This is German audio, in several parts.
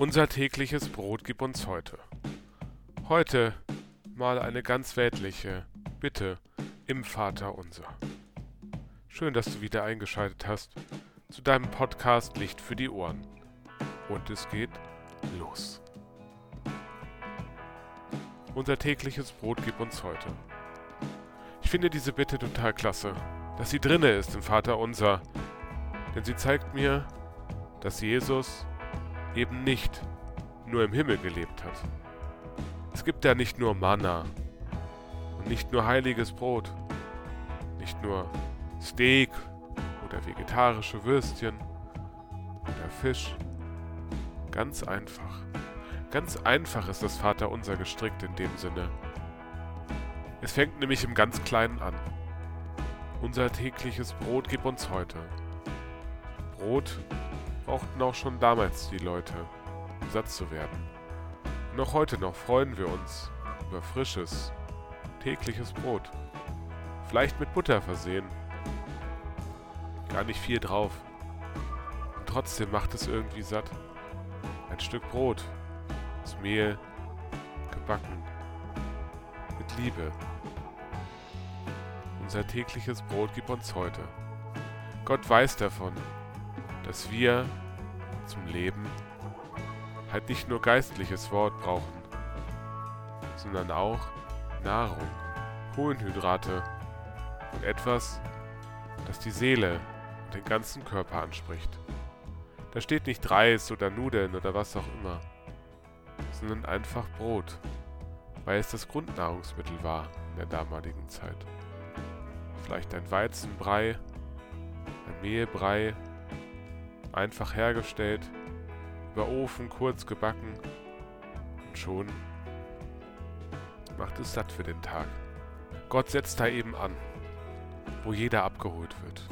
Unser tägliches Brot gib uns heute. Heute mal eine ganz weltliche Bitte im Vater unser. Schön, dass du wieder eingeschaltet hast zu deinem Podcast Licht für die Ohren. Und es geht los. Unser tägliches Brot gib uns heute. Ich finde diese Bitte total klasse, dass sie drinne ist im Vater unser, denn sie zeigt mir, dass Jesus eben nicht nur im Himmel gelebt hat. Es gibt ja nicht nur Manna und nicht nur heiliges Brot, nicht nur Steak oder vegetarische Würstchen oder Fisch. Ganz einfach. Ganz einfach ist das Vaterunser gestrickt in dem Sinne. Es fängt nämlich im ganz Kleinen an. Unser tägliches Brot gib uns heute. Brot brauchten auch schon damals die Leute, um satt zu werden. Auch heute noch freuen wir uns über frisches, tägliches Brot. Vielleicht mit Butter versehen. Gar nicht viel drauf. Und trotzdem macht es irgendwie satt. Ein Stück Brot aus Mehl, gebacken, mit Liebe. Unser tägliches Brot gib uns heute. Gott weiß davon, dass wir zum Leben halt nicht nur geistliches Wort brauchen, sondern auch Nahrung, Kohlenhydrate und etwas, das die Seele und den ganzen Körper anspricht. Da steht nicht Reis oder Nudeln oder was auch immer, sondern einfach Brot, weil es das Grundnahrungsmittel war in der damaligen Zeit. Vielleicht ein Weizenbrei, ein Mehlbrei, einfach hergestellt, über Ofen kurz gebacken und schon macht es satt für den Tag. Gott setzt da eben an, wo jeder abgeholt wird.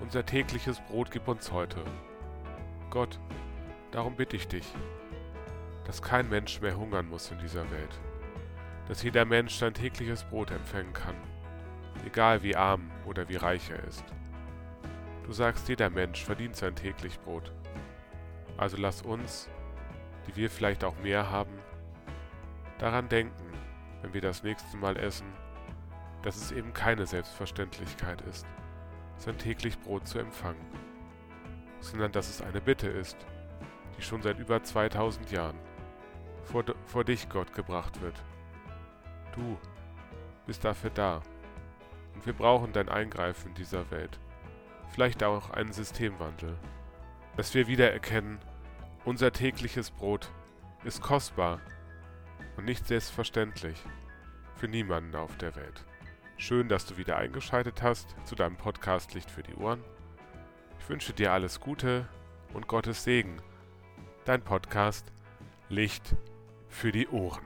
Unser tägliches Brot gib uns heute. Gott, darum bitte ich dich, dass kein Mensch mehr hungern muss in dieser Welt, dass jeder Mensch sein tägliches Brot empfangen kann, egal wie arm oder wie reich er ist. Du sagst, jeder Mensch verdient sein täglich Brot. Also lass uns, die wir vielleicht auch mehr haben, daran denken, wenn wir das nächste Mal essen, dass es eben keine Selbstverständlichkeit ist, sein täglich Brot zu empfangen, sondern dass es eine Bitte ist, die schon seit über 2000 Jahren vor, vor dich, Gott, gebracht wird. Du bist dafür da und wir brauchen dein Eingreifen in dieser Welt vielleicht auch einen Systemwandel. Dass wir wieder erkennen, unser tägliches Brot ist kostbar und nicht selbstverständlich für niemanden auf der Welt. Schön, dass du wieder eingeschaltet hast zu deinem Podcast Licht für die Ohren. Ich wünsche dir alles Gute und Gottes Segen. Dein Podcast Licht für die Ohren.